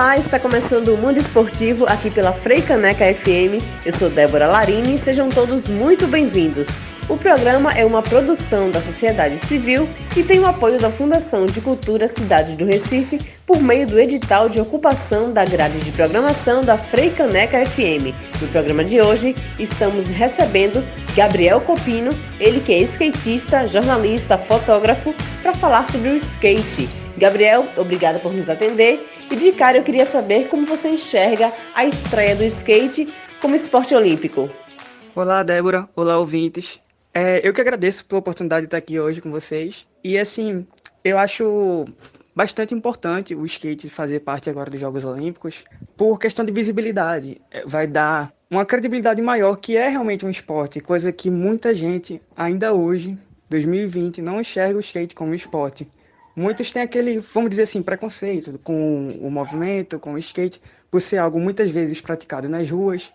Olá, está começando o Mundo Esportivo aqui pela Freicaneca FM. Eu sou Débora Larini e sejam todos muito bem-vindos. O programa é uma produção da sociedade civil e tem o apoio da Fundação de Cultura Cidade do Recife por meio do edital de ocupação da grade de programação da Freicaneca FM. No programa de hoje, estamos recebendo Gabriel Copino, ele que é skatista, jornalista, fotógrafo, para falar sobre o skate. Gabriel, obrigada por nos atender. E de cara eu queria saber como você enxerga a estreia do skate como esporte olímpico. Olá, Débora. Olá, ouvintes. É, eu que agradeço pela oportunidade de estar aqui hoje com vocês. E assim, eu acho bastante importante o skate fazer parte agora dos Jogos Olímpicos por questão de visibilidade. É, vai dar uma credibilidade maior que é realmente um esporte, coisa que muita gente ainda hoje, 2020, não enxerga o skate como esporte. Muitos têm aquele, vamos dizer assim, preconceito com o movimento, com o skate, por ser algo muitas vezes praticado nas ruas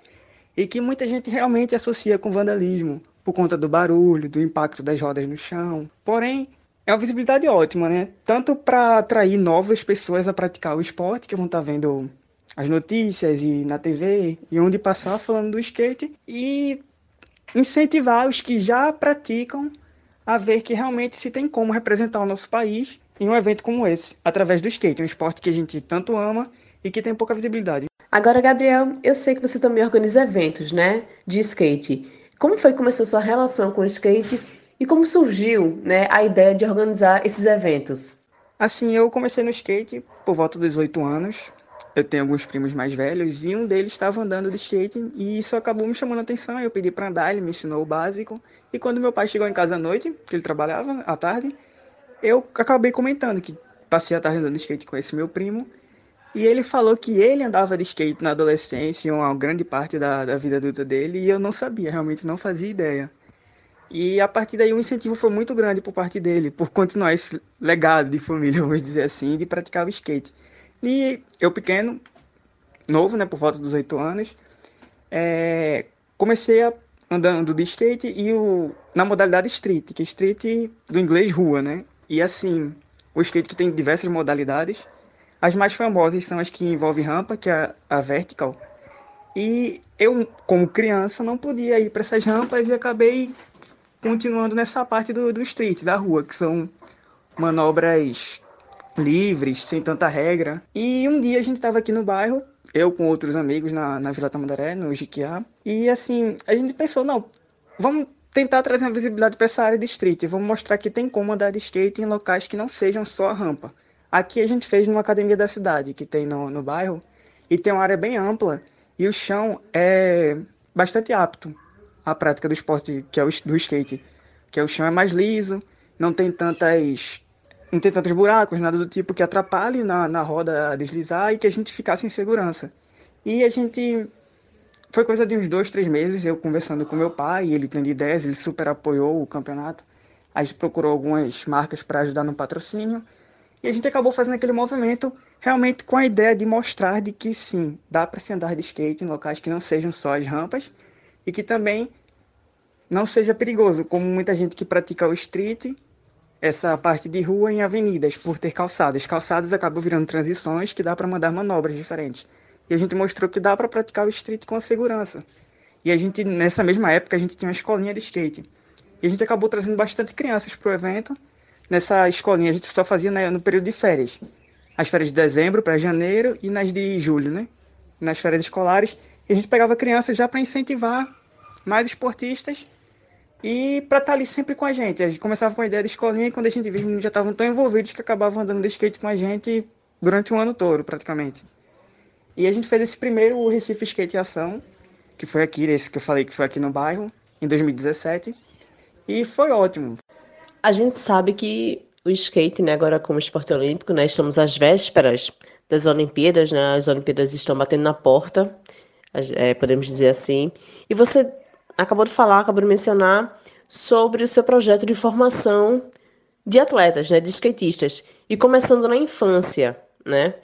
e que muita gente realmente associa com vandalismo, por conta do barulho, do impacto das rodas no chão. Porém, é uma visibilidade ótima, né? Tanto para atrair novas pessoas a praticar o esporte, que vão estar tá vendo as notícias e na TV, e onde passar falando do skate, e incentivar os que já praticam a ver que realmente se tem como representar o nosso país em um evento como esse, através do skate, um esporte que a gente tanto ama e que tem pouca visibilidade. Agora, Gabriel, eu sei que você também organiza eventos, né, de skate. Como foi que começou sua relação com o skate e como surgiu né, a ideia de organizar esses eventos? Assim, eu comecei no skate por volta dos oito anos. Eu tenho alguns primos mais velhos e um deles estava andando de skate e isso acabou me chamando a atenção. Eu pedi para andar, ele me ensinou o básico. E quando meu pai chegou em casa à noite, que ele trabalhava à tarde, eu acabei comentando que passei a tarde andando de skate com esse meu primo e ele falou que ele andava de skate na adolescência, uma grande parte da, da vida adulta dele, e eu não sabia, realmente não fazia ideia. E a partir daí o incentivo foi muito grande por parte dele, por continuar esse legado de família, vamos dizer assim, de praticar o skate. E eu pequeno, novo, né, por volta dos oito anos, é, comecei a andando de skate e o, na modalidade street, que é street do inglês rua, né? E assim, o skate que tem diversas modalidades, as mais famosas são as que envolvem rampa, que é a vertical. E eu, como criança, não podia ir para essas rampas e acabei continuando nessa parte do, do street, da rua, que são manobras livres, sem tanta regra. E um dia a gente estava aqui no bairro, eu com outros amigos na, na Vila Tamandaré, no Jiquiá, e assim, a gente pensou, não, vamos tentar trazer uma visibilidade para essa área de street, vamos mostrar que tem como andar de skate em locais que não sejam só a rampa. Aqui a gente fez numa academia da cidade, que tem no, no bairro, e tem uma área bem ampla, e o chão é bastante apto à prática do esporte, que é o do skate. Que é o chão é mais liso, não tem tantas não tem tantos buracos, nada do tipo que atrapalhe na, na roda a deslizar e que a gente ficasse em segurança. E a gente. Foi coisa de uns dois, três meses, eu conversando com meu pai, ele tem ideias, ele super apoiou o campeonato. A gente procurou algumas marcas para ajudar no patrocínio. E a gente acabou fazendo aquele movimento realmente com a ideia de mostrar de que sim, dá para se andar de skate em locais que não sejam só as rampas e que também não seja perigoso, como muita gente que pratica o street, essa parte de rua em avenidas, por ter calçadas. Calçadas acabam virando transições que dá para mandar manobras diferentes. E a gente mostrou que dá para praticar o street com segurança. E a gente, nessa mesma época, a gente tinha uma escolinha de skate. E a gente acabou trazendo bastante crianças para o evento nessa escolinha a gente só fazia né, no período de férias. As férias de dezembro para janeiro e nas de julho, né? Nas férias escolares. E a gente pegava crianças já para incentivar mais esportistas e para estar tá ali sempre com a gente. A gente começava com a ideia de escolinha e quando a gente via, já estavam tão envolvidos que acabavam andando de skate com a gente durante um ano todo, praticamente. E a gente fez esse primeiro Recife Skate Ação, que foi aqui, esse que eu falei que foi aqui no bairro, em 2017. E foi ótimo. A gente sabe que o skate, né, agora como esporte olímpico, né, estamos às vésperas das Olimpíadas, né, as Olimpíadas estão batendo na porta, é, podemos dizer assim. E você acabou de falar, acabou de mencionar sobre o seu projeto de formação de atletas, né, de skatistas, e começando na infância, né?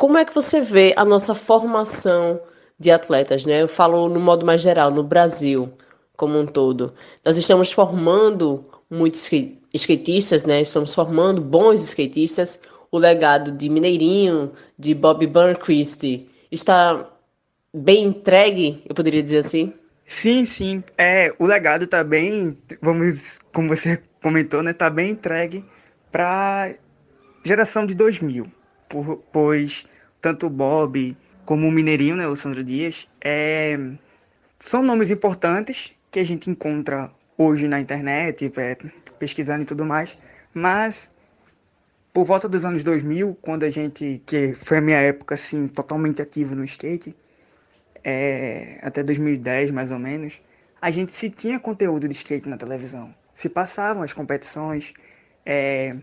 Como é que você vê a nossa formação de atletas, né? Eu falo no modo mais geral, no Brasil como um todo. Nós estamos formando muitos skatistas, né? Estamos formando bons skatistas. o legado de Mineirinho, de Bob Burnquist, está bem entregue, eu poderia dizer assim? Sim, sim. É, o legado está bem, vamos, como você comentou, né, tá bem entregue para geração de 2000, por, pois tanto o Bob como o Mineirinho, né, o Sandro Dias, é, são nomes importantes que a gente encontra hoje na internet, é, pesquisando e tudo mais, mas por volta dos anos 2000, quando a gente, que foi a minha época assim, totalmente ativo no skate, é, até 2010 mais ou menos, a gente se tinha conteúdo de skate na televisão. Se passavam as competições, é,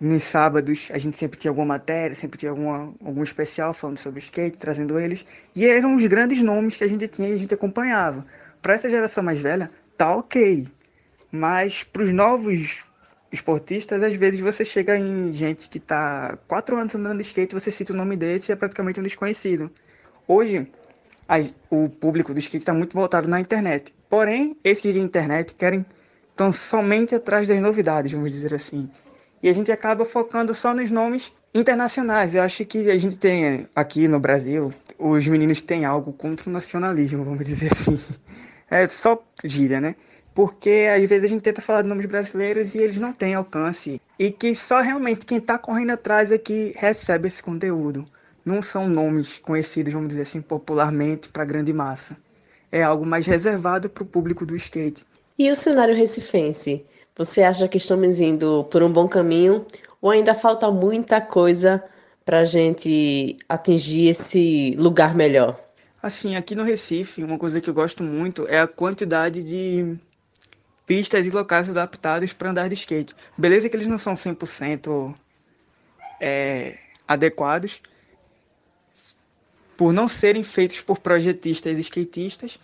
nos sábados a gente sempre tinha alguma matéria, sempre tinha alguma, algum especial falando sobre skate, trazendo eles. E eram os grandes nomes que a gente tinha e a gente acompanhava. Para essa geração mais velha, tá ok. Mas para os novos esportistas, às vezes você chega em gente que está quatro anos andando de skate, você cita o nome desse e é praticamente um desconhecido. Hoje, a, o público do skate está muito voltado na internet. Porém, esses de internet querem estão somente atrás das novidades, vamos dizer assim. E a gente acaba focando só nos nomes internacionais. Eu acho que a gente tem aqui no Brasil, os meninos têm algo contra o nacionalismo, vamos dizer assim. É só gíria, né? Porque às vezes a gente tenta falar de nomes brasileiros e eles não têm alcance. E que só realmente quem está correndo atrás é que recebe esse conteúdo não são nomes conhecidos, vamos dizer assim, popularmente para a grande massa. É algo mais reservado para o público do skate. E o cenário recifense? Você acha que estamos indo por um bom caminho ou ainda falta muita coisa para a gente atingir esse lugar melhor? Assim, aqui no Recife, uma coisa que eu gosto muito é a quantidade de pistas e locais adaptados para andar de skate. Beleza que eles não são 100% é, adequados, por não serem feitos por projetistas e skatistas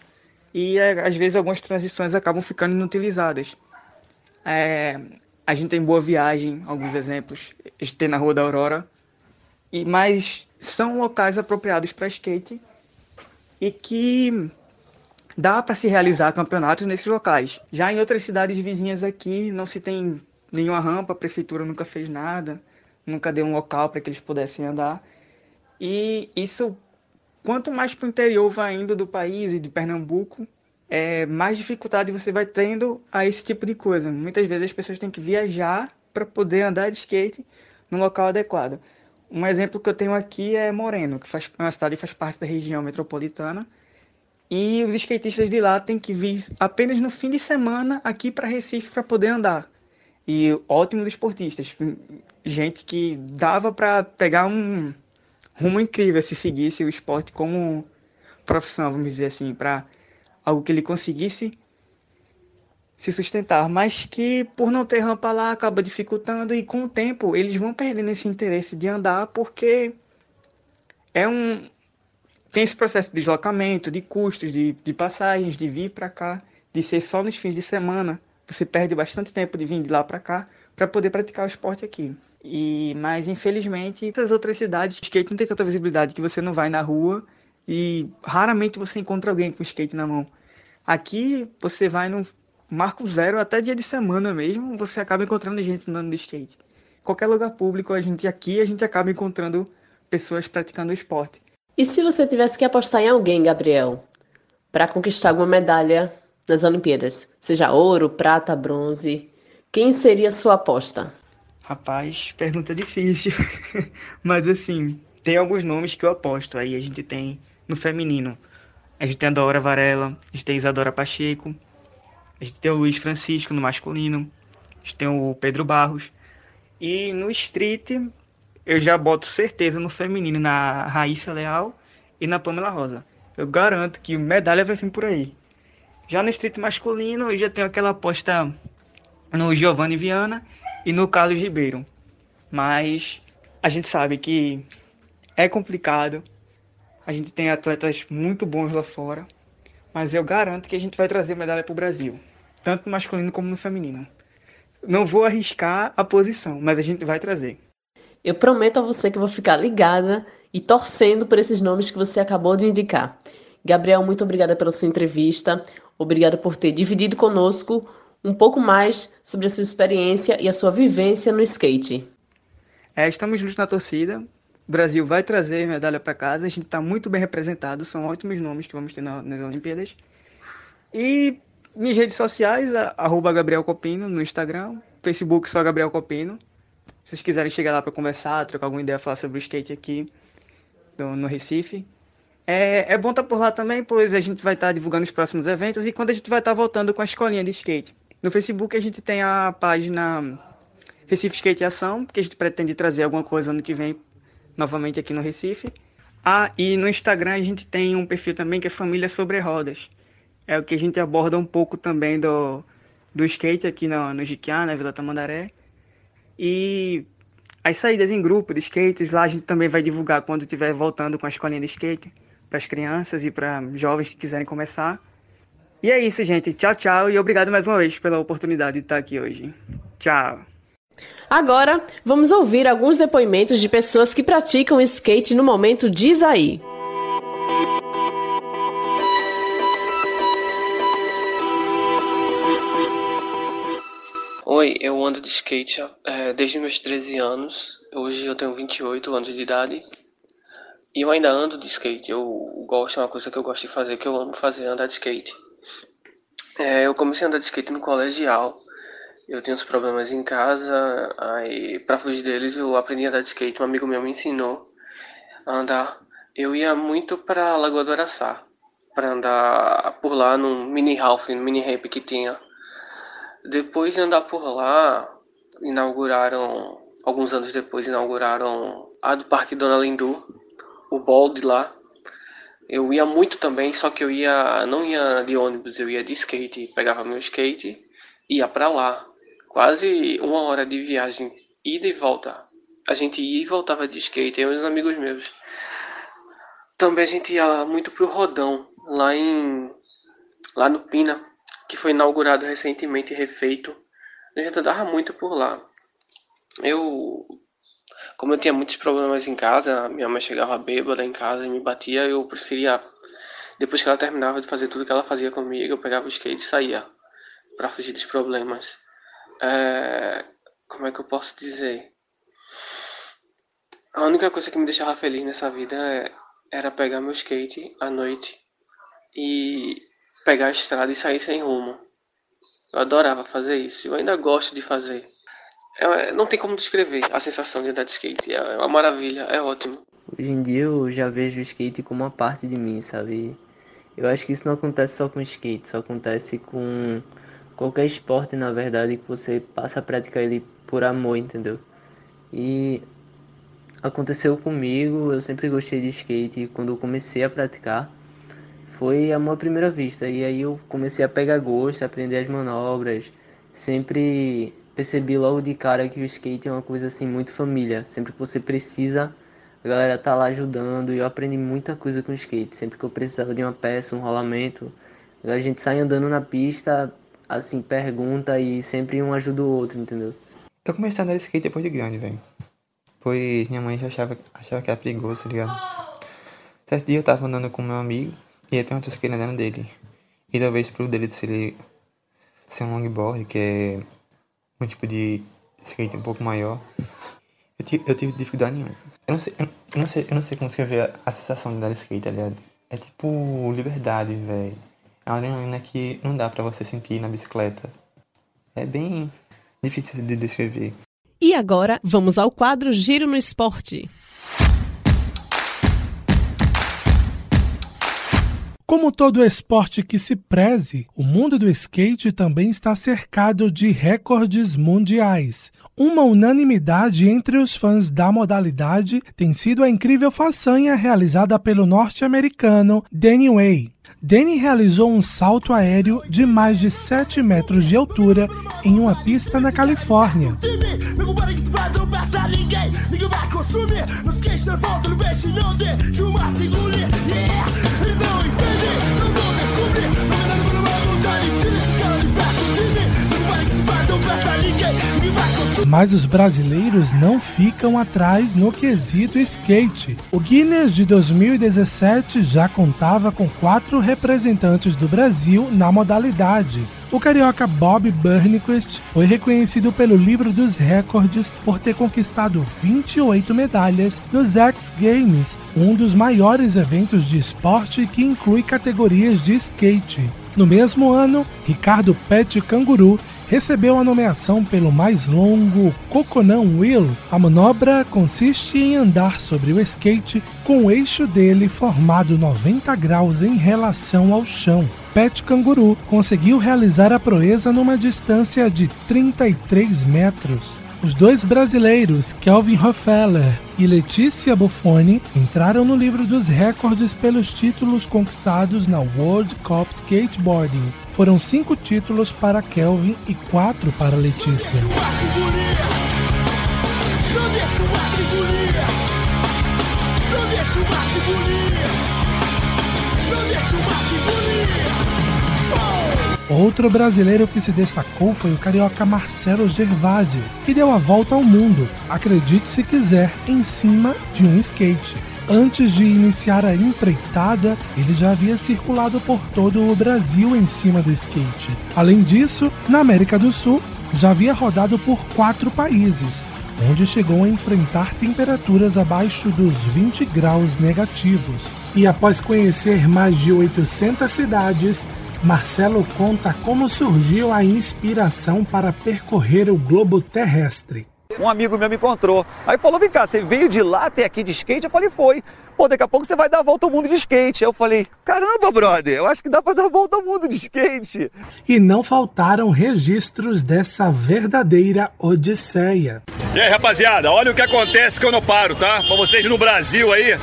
e é, às vezes algumas transições acabam ficando inutilizadas. É, a gente tem Boa Viagem, alguns exemplos, a gente tem na Rua da Aurora, e mas são locais apropriados para skate e que dá para se realizar campeonatos nesses locais. Já em outras cidades vizinhas aqui não se tem nenhuma rampa, a prefeitura nunca fez nada, nunca deu um local para que eles pudessem andar. E isso Quanto mais para o interior vai indo do país e de Pernambuco, é, mais dificuldade você vai tendo a esse tipo de coisa. Muitas vezes as pessoas têm que viajar para poder andar de skate no local adequado. Um exemplo que eu tenho aqui é Moreno, que faz é uma cidade que faz parte da região metropolitana. E os skatistas de lá têm que vir apenas no fim de semana aqui para Recife para poder andar. E ótimos esportistas, gente que dava para pegar um, rumo incrível se seguisse o esporte como profissão, vamos dizer assim, para algo que ele conseguisse se sustentar, mas que por não ter rampa lá acaba dificultando e com o tempo eles vão perdendo esse interesse de andar porque é um tem esse processo de deslocamento, de custos, de, de passagens, de vir para cá, de ser só nos fins de semana. Você perde bastante tempo de vir de lá para cá para poder praticar o esporte aqui. E, mas infelizmente, essas outras cidades, skate não tem tanta visibilidade que você não vai na rua e raramente você encontra alguém com skate na mão. Aqui você vai no marco zero, até dia de semana mesmo, você acaba encontrando gente andando de skate. Qualquer lugar público, a gente aqui a gente acaba encontrando pessoas praticando esporte. E se você tivesse que apostar em alguém, Gabriel, para conquistar alguma medalha nas Olimpíadas, seja ouro, prata, bronze, quem seria a sua aposta? Rapaz, pergunta difícil. Mas assim, tem alguns nomes que eu aposto. Aí a gente tem no feminino. A gente tem a Dora Varela, a gente tem a Isadora Pacheco, a gente tem o Luiz Francisco no masculino, a gente tem o Pedro Barros. E no street, eu já boto certeza no feminino, na Raíssa Leal e na Pamela Rosa. Eu garanto que medalha vai vir por aí. Já no street masculino, eu já tenho aquela aposta no Giovanni Viana e no Carlos Ribeiro. Mas a gente sabe que é complicado. A gente tem atletas muito bons lá fora. Mas eu garanto que a gente vai trazer medalha para o Brasil, tanto no masculino como no feminino. Não vou arriscar a posição, mas a gente vai trazer. Eu prometo a você que vou ficar ligada e torcendo por esses nomes que você acabou de indicar. Gabriel, muito obrigada pela sua entrevista. Obrigada por ter dividido conosco um pouco mais sobre a sua experiência e a sua vivência no skate. É, estamos juntos na torcida. Brasil vai trazer medalha para casa. A gente está muito bem representado. São ótimos nomes que vamos ter nas Olimpíadas. E minhas redes sociais, arroba Gabriel Copino no Instagram, Facebook só Gabriel Copino. Se vocês quiserem chegar lá para conversar, trocar alguma ideia, falar sobre o skate aqui no, no Recife. É, é bom estar tá por lá também, pois a gente vai estar tá divulgando os próximos eventos e quando a gente vai estar tá voltando com a escolinha de skate. No Facebook a gente tem a página Recife Skate Ação, que a gente pretende trazer alguma coisa ano que vem novamente aqui no Recife. Ah, e no Instagram a gente tem um perfil também que é Família Sobre Rodas é o que a gente aborda um pouco também do, do skate aqui no, no Jiquiá, na Vila Tamandaré. E as saídas em grupo de skates, lá a gente também vai divulgar quando estiver voltando com a escolinha de skate para as crianças e para jovens que quiserem começar. E é isso, gente. Tchau, tchau e obrigado mais uma vez pela oportunidade de estar aqui hoje. Tchau. Agora, vamos ouvir alguns depoimentos de pessoas que praticam skate no momento Diz Aí. Oi, eu ando de skate é, desde meus 13 anos. Hoje eu tenho 28 anos de idade. E eu ainda ando de skate. Eu gosto, é uma coisa que eu gosto de fazer, que eu amo fazer, andar de skate. É, eu comecei a andar de skate no colegial. Eu tinha uns problemas em casa, aí para fugir deles eu aprendi a andar de skate. Um amigo meu me ensinou a andar. Eu ia muito para Lagoa do Araçá, para andar por lá num mini half, no mini ramp que tinha depois de andar por lá, inauguraram, alguns anos depois, inauguraram a do Parque Dona Lindu, o Bold lá. Eu ia muito também, só que eu ia, não ia de ônibus, eu ia de skate, pegava meu skate ia para lá. Quase uma hora de viagem, ida e volta. A gente ia e voltava de skate, eu e os amigos meus. Também a gente ia muito pro Rodão, lá em lá no Pina que foi inaugurado recentemente e refeito. A gente andava muito por lá. Eu, como eu tinha muitos problemas em casa, minha mãe chegava bêbada em casa e me batia, eu preferia, depois que ela terminava de fazer tudo que ela fazia comigo, eu pegava o skate e saía para fugir dos problemas. É, como é que eu posso dizer? A única coisa que me deixava feliz nessa vida é, era pegar meu skate à noite e pegar a estrada e sair sem rumo. Eu adorava fazer isso. Eu ainda gosto de fazer. É, não tem como descrever a sensação de andar de skate. É uma maravilha, é ótimo. Hoje em dia eu já vejo o skate como uma parte de mim, sabe? Eu acho que isso não acontece só com skate, só acontece com qualquer esporte, na verdade, que você passa a praticar ele por amor, entendeu? E aconteceu comigo, eu sempre gostei de skate quando eu comecei a praticar foi amor à primeira vista. E aí eu comecei a pegar gosto, a aprender as manobras. Sempre percebi logo de cara que o skate é uma coisa assim muito família. Sempre que você precisa, a galera tá lá ajudando. E eu aprendi muita coisa com skate. Sempre que eu precisava de uma peça, um rolamento, a gente sai andando na pista, assim, pergunta e sempre um ajuda o outro, entendeu? Eu comecei a andar de skate depois de grande, velho. Pois minha mãe já achava, achava que era perigoso, tá ligado? Certo dia eu tava andando com meu amigo e ele perguntou se aquele era dele. E talvez pro dele ser, ser um longboard, que é um tipo de skate um pouco maior. Eu tive, eu tive dificuldade nenhuma. Eu não sei, eu não sei, eu não sei como escrever a, sensação de andar de skate, aliás. É tipo liberdade, velho. É uma adrenalina que não dá pra você sentir na bicicleta. É bem difícil de descrever. E agora, vamos ao quadro Giro no Esporte. Como todo esporte que se preze, o mundo do skate também está cercado de recordes mundiais. Uma unanimidade entre os fãs da modalidade tem sido a incrível façanha realizada pelo norte-americano Danny Way. Danny realizou um salto aéreo de mais de 7 metros de altura em uma pista na Califórnia. Mas os brasileiros não ficam atrás no quesito skate. O Guinness de 2017 já contava com quatro representantes do Brasil na modalidade. O carioca Bob Burnquist foi reconhecido pelo livro dos recordes por ter conquistado 28 medalhas nos X Games, um dos maiores eventos de esporte que inclui categorias de skate. No mesmo ano, Ricardo Pet Canguru recebeu a nomeação pelo mais longo Coconão Wheel. A manobra consiste em andar sobre o skate com o eixo dele formado 90 graus em relação ao chão. Pet Canguru conseguiu realizar a proeza numa distância de 33 metros. Os dois brasileiros, Kelvin Hoffeler e Letícia Buffoni, entraram no livro dos recordes pelos títulos conquistados na World Cup Skateboarding. Foram cinco títulos para Kelvin e quatro para Letícia. Outro brasileiro que se destacou foi o carioca Marcelo Gervásio, que deu a volta ao mundo, acredite se quiser, em cima de um skate. Antes de iniciar a empreitada, ele já havia circulado por todo o Brasil em cima do skate. Além disso, na América do Sul, já havia rodado por quatro países, onde chegou a enfrentar temperaturas abaixo dos 20 graus negativos. E após conhecer mais de 800 cidades, Marcelo conta como surgiu a inspiração para percorrer o globo terrestre. Um amigo meu me encontrou. Aí falou: vem cá, você veio de lá até aqui de skate? Eu falei: foi. Pô, daqui a pouco você vai dar a volta ao mundo de skate. Aí eu falei: caramba, brother, eu acho que dá para dar a volta ao mundo de skate. E não faltaram registros dessa verdadeira odisseia. E aí, rapaziada, olha o que acontece que eu não paro, tá? Pra vocês no Brasil aí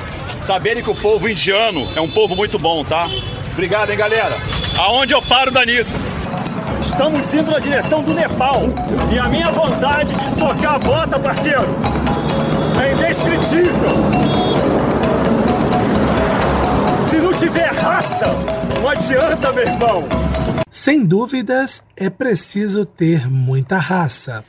saberem que o povo indiano é um povo muito bom, tá? Obrigado, hein, galera. Aonde eu paro dá nisso. Estamos indo na direção do Nepal. E a minha vontade de socar a bota, parceiro, é indescritível. Se não tiver raça, não adianta, meu irmão. Sem dúvidas, é preciso ter muita raça.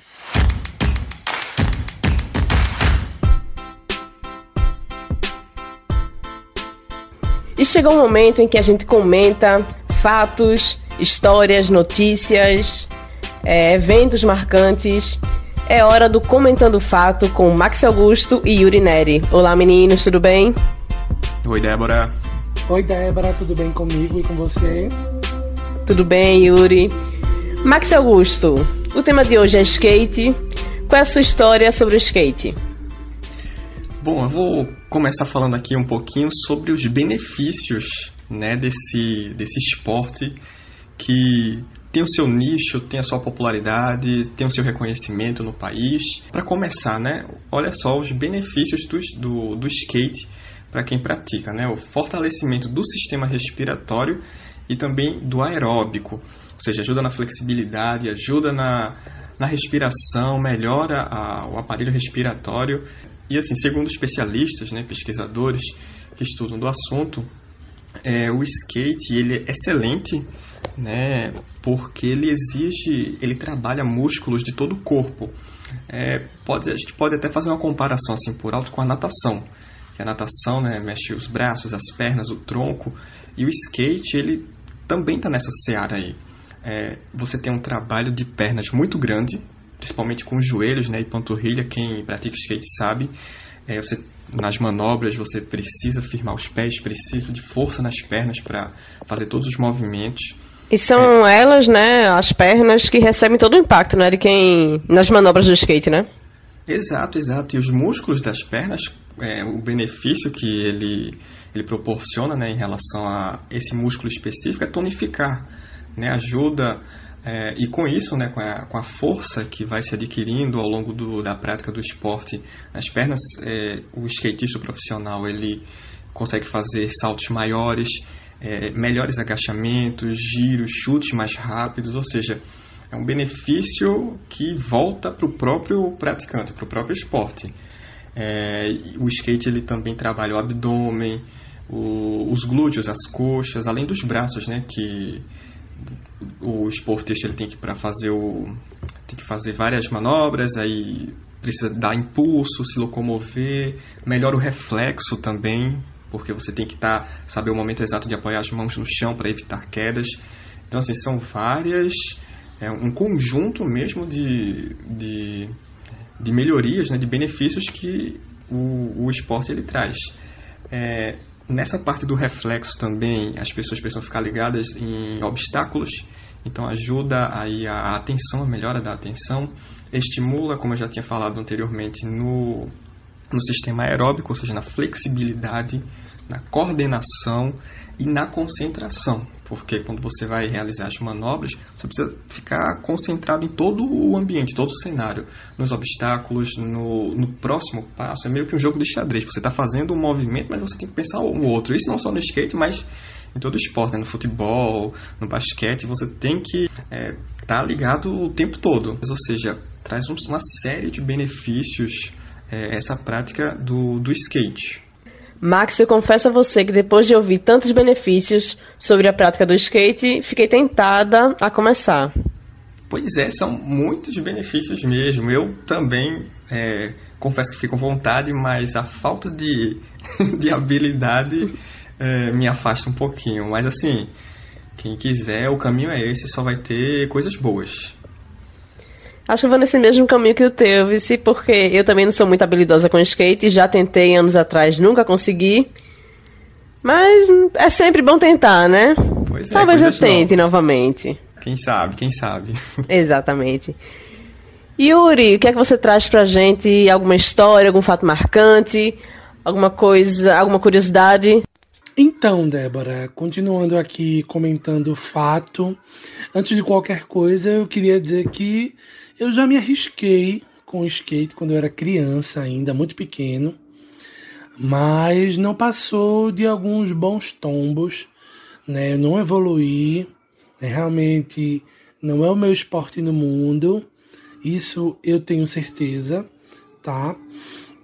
E chegou o um momento em que a gente comenta fatos, histórias, notícias, é, eventos marcantes. É hora do Comentando Fato com Max Augusto e Yuri Neri. Olá meninos, tudo bem? Oi Débora. Oi Débora, tudo bem comigo e com você? Tudo bem, Yuri. Max Augusto, o tema de hoje é skate. Qual é a sua história sobre o skate? Bom, eu vou começar falando aqui um pouquinho sobre os benefícios né, desse, desse esporte que tem o seu nicho, tem a sua popularidade, tem o seu reconhecimento no país. Para começar, né, olha só os benefícios do, do, do skate para quem pratica, né, o fortalecimento do sistema respiratório e também do aeróbico, ou seja, ajuda na flexibilidade, ajuda na, na respiração, melhora a, o aparelho respiratório e assim, segundo especialistas, né, pesquisadores que estudam do assunto, é, o skate ele é excelente, né, porque ele exige, ele trabalha músculos de todo o corpo. É, pode, a gente pode até fazer uma comparação assim por alto com a natação. Que a natação né, mexe os braços, as pernas, o tronco, e o skate ele também está nessa seara aí. É, você tem um trabalho de pernas muito grande, principalmente com os joelhos né, e panturrilha, quem pratica skate sabe. É, você, nas manobras você precisa firmar os pés, precisa de força nas pernas para fazer todos os movimentos. E são é. elas, né, as pernas que recebem todo o impacto, né, de quem nas manobras do skate, né? Exato, exato. E os músculos das pernas, é, o benefício que ele ele proporciona, né, em relação a esse músculo específico é tonificar, né, ajuda é, e com isso, né, com, a, com a força que vai se adquirindo ao longo do, da prática do esporte nas pernas, é, o skatista profissional ele consegue fazer saltos maiores, é, melhores agachamentos, giros, chutes mais rápidos, ou seja, é um benefício que volta para o próprio praticante, para o próprio esporte. É, o skate ele também trabalha o abdômen, o, os glúteos, as coxas, além dos braços, né, que o esportista ele tem que para fazer o tem que fazer várias manobras, aí precisa dar impulso, se locomover, melhora o reflexo também, porque você tem que tá, saber o momento exato de apoiar as mãos no chão para evitar quedas. Então, assim, são várias, é um conjunto mesmo de, de, de melhorias, né, de benefícios que o, o esporte ele traz. É, nessa parte do reflexo também, as pessoas precisam ficar ligadas em obstáculos, então ajuda aí a atenção, a melhora da atenção, estimula, como eu já tinha falado anteriormente, no, no sistema aeróbico, ou seja, na flexibilidade, na coordenação e na concentração. Porque quando você vai realizar as manobras, você precisa ficar concentrado em todo o ambiente, todo o cenário, nos obstáculos, no, no próximo passo. É meio que um jogo de xadrez. Você está fazendo um movimento, mas você tem que pensar no outro. Isso não só no skate, mas em todo esporte, né? no futebol, no basquete, você tem que estar é, tá ligado o tempo todo. Ou seja, traz uma série de benefícios é, essa prática do, do skate. Max, eu confesso a você que depois de ouvir tantos benefícios sobre a prática do skate, fiquei tentada a começar. Pois é, são muitos benefícios mesmo. Eu também é, confesso que fico com vontade, mas a falta de, de habilidade é, me afasta um pouquinho. Mas assim, quem quiser, o caminho é esse, só vai ter coisas boas. Acho que eu vou nesse mesmo caminho que o teu, Vici, porque eu também não sou muito habilidosa com skate, já tentei anos atrás, nunca consegui. Mas é sempre bom tentar, né? Pois é, Talvez eu tente novas. novamente. Quem sabe, quem sabe. Exatamente. Yuri, o que é que você traz pra gente? Alguma história, algum fato marcante? Alguma coisa, alguma curiosidade? Então, Débora, continuando aqui comentando o fato, antes de qualquer coisa, eu queria dizer que eu já me arrisquei com o skate quando eu era criança ainda, muito pequeno, mas não passou de alguns bons tombos, né? Eu não evoluí, né? realmente não é o meu esporte no mundo, isso eu tenho certeza, tá?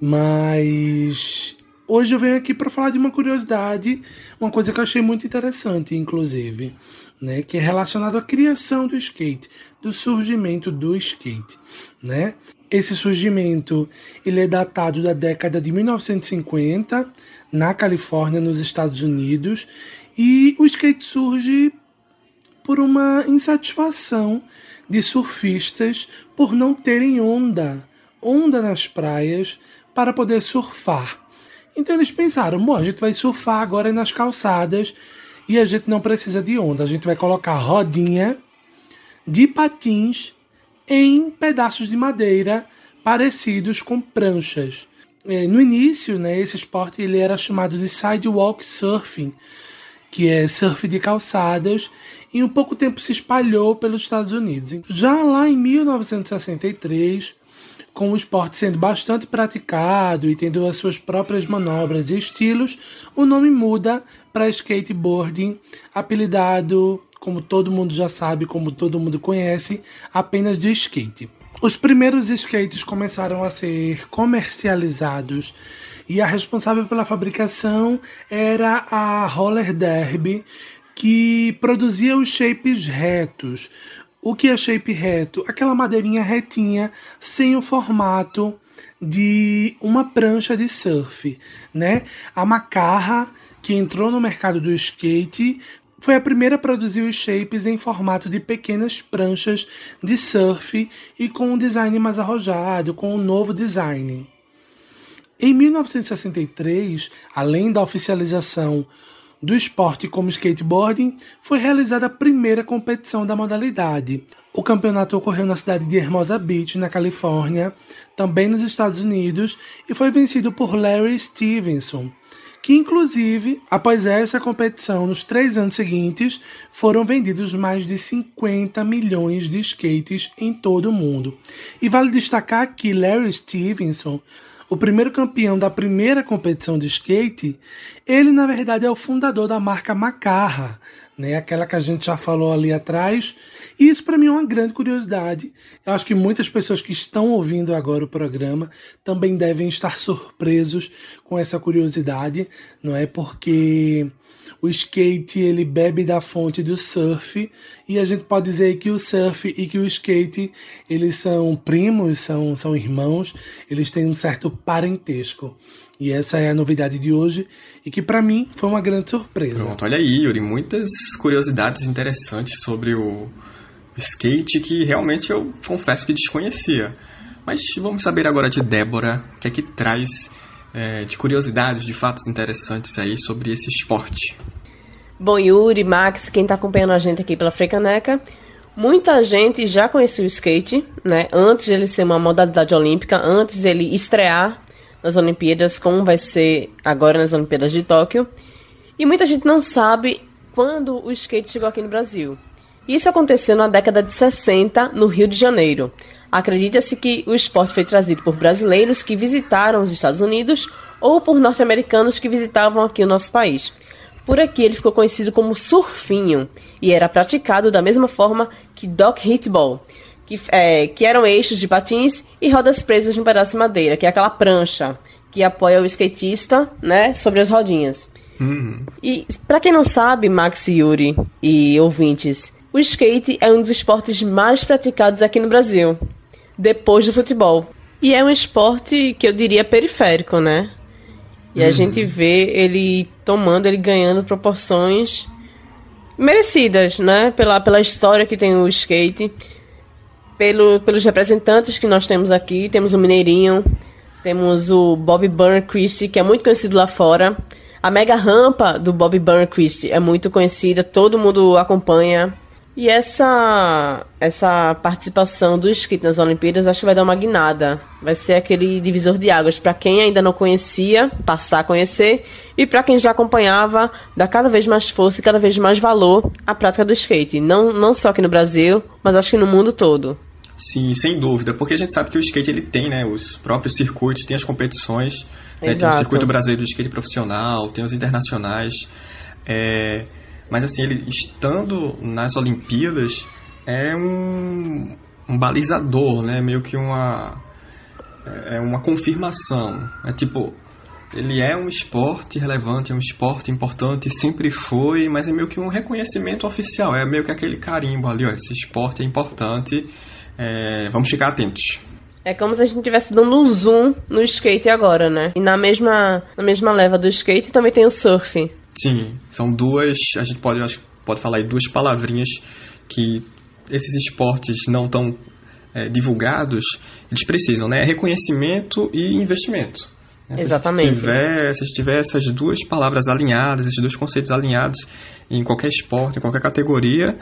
Mas hoje eu venho aqui para falar de uma curiosidade, uma coisa que eu achei muito interessante, inclusive né, que é relacionado à criação do skate, do surgimento do skate, né? Esse surgimento ele é datado da década de 1950 na Califórnia, nos Estados Unidos, e o skate surge por uma insatisfação de surfistas por não terem onda, onda nas praias para poder surfar. Então eles pensaram, bom, a gente vai surfar agora nas calçadas e a gente não precisa de onda, a gente vai colocar rodinha de patins em pedaços de madeira parecidos com pranchas. É, no início, né, esse esporte ele era chamado de sidewalk surfing, que é surf de calçadas, e um pouco tempo se espalhou pelos Estados Unidos. Já lá em 1963, com o esporte sendo bastante praticado e tendo as suas próprias manobras e estilos, o nome muda para skateboarding, apelidado, como todo mundo já sabe, como todo mundo conhece, apenas de skate. Os primeiros skates começaram a ser comercializados e a responsável pela fabricação era a Roller Derby, que produzia os shapes retos, o que é shape reto? Aquela madeirinha retinha, sem o formato de uma prancha de surf, né? A Macarra, que entrou no mercado do skate, foi a primeira a produzir os shapes em formato de pequenas pranchas de surf e com um design mais arrojado, com um novo design. Em 1963, além da oficialização do esporte como skateboarding, foi realizada a primeira competição da modalidade. O campeonato ocorreu na cidade de Hermosa Beach, na Califórnia, também nos Estados Unidos, e foi vencido por Larry Stevenson, que inclusive, após essa competição, nos três anos seguintes, foram vendidos mais de 50 milhões de skates em todo o mundo. E vale destacar que Larry Stevenson o primeiro campeão da primeira competição de skate, ele na verdade é o fundador da marca Macarra, né? Aquela que a gente já falou ali atrás. E isso para mim é uma grande curiosidade. Eu acho que muitas pessoas que estão ouvindo agora o programa também devem estar surpresos com essa curiosidade, não é? Porque o skate ele bebe da fonte do surf e a gente pode dizer que o surf e que o skate eles são primos, são, são irmãos, eles têm um certo parentesco. E essa é a novidade de hoje e que para mim foi uma grande surpresa. Pronto, olha aí, Yuri, muitas curiosidades interessantes sobre o skate que realmente eu confesso que desconhecia. Mas vamos saber agora de Débora, o que é que traz é, de curiosidades, de fatos interessantes aí sobre esse esporte. Bom, Yuri, Max, quem está acompanhando a gente aqui pela Frecaneca, muita gente já conhecia o skate, né? Antes de ele ser uma modalidade olímpica, antes de ele estrear nas Olimpíadas, como vai ser agora nas Olimpíadas de Tóquio. E muita gente não sabe quando o skate chegou aqui no Brasil. Isso aconteceu na década de 60, no Rio de Janeiro. Acredita-se que o esporte foi trazido por brasileiros que visitaram os Estados Unidos ou por norte-americanos que visitavam aqui o nosso país. Por aqui ele ficou conhecido como surfinho e era praticado da mesma forma que dock hitball, que, é, que eram eixos de patins e rodas presas num pedaço de madeira, que é aquela prancha que apoia o skatista né, sobre as rodinhas. Uhum. E para quem não sabe, Max Yuri e ouvintes, o skate é um dos esportes mais praticados aqui no Brasil, depois do futebol. E é um esporte que eu diria periférico, né? E a gente vê ele tomando, ele ganhando proporções merecidas, né? Pela, pela história que tem o skate, pelo, pelos representantes que nós temos aqui. Temos o Mineirinho, temos o Bob Burnquist, que é muito conhecido lá fora. A mega rampa do Bob Burnquist é muito conhecida, todo mundo acompanha. E essa essa participação do skate nas Olimpíadas acho que vai dar uma guinada. Vai ser aquele divisor de águas para quem ainda não conhecia, passar a conhecer, e para quem já acompanhava, dar cada vez mais força e cada vez mais valor à prática do skate. Não, não só aqui no Brasil, mas acho que no mundo todo. Sim, sem dúvida, porque a gente sabe que o skate ele tem, né, os próprios circuitos, tem as competições, né, tem o circuito brasileiro de skate profissional, tem os internacionais, é, mas assim, ele estando nas Olimpíadas é um, um balizador, né, meio que uma é uma confirmação, é tipo ele é um esporte relevante, é um esporte importante, sempre foi, mas é meio que um reconhecimento oficial, é meio que aquele carimbo ali, ó, esse esporte é importante, é, vamos ficar atentos. É como se a gente estivesse dando um zoom no skate agora, né? E na mesma, na mesma leva do skate também tem o surf. Sim, são duas, a gente pode, acho, pode falar aí duas palavrinhas que esses esportes não tão é, divulgados, eles precisam, né? Reconhecimento e investimento. né? Exatamente. Se tiver, se tiver essas duas palavras alinhadas, esses dois conceitos alinhados em qualquer esporte, em qualquer categoria,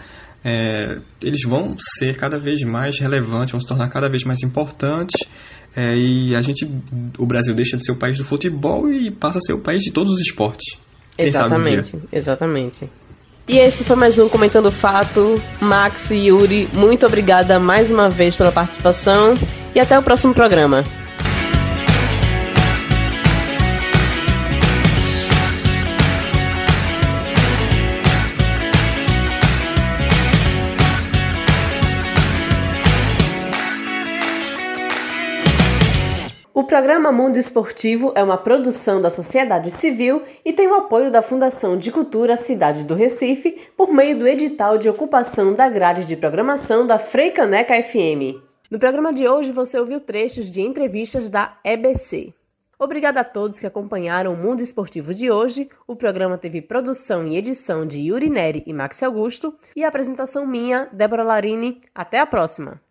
é, eles vão ser cada vez mais relevantes, vão se tornar cada vez mais importantes. é, e a gente, o Brasil deixa de ser o país do futebol e passa a ser o país de todos os esportes. Um. Exatamente, exatamente. E esse foi mais um Comentando o Fato. Max e Yuri, muito obrigada mais uma vez pela participação e até o próximo programa. O programa Mundo Esportivo é uma produção da sociedade civil e tem o apoio da Fundação de Cultura Cidade do Recife por meio do edital de ocupação da grade de programação da Freicaneca FM. No programa de hoje você ouviu trechos de entrevistas da EBC. Obrigada a todos que acompanharam o Mundo Esportivo de hoje. O programa teve produção e edição de Yuri Neri e Max Augusto e a apresentação minha, Débora Larini. Até a próxima!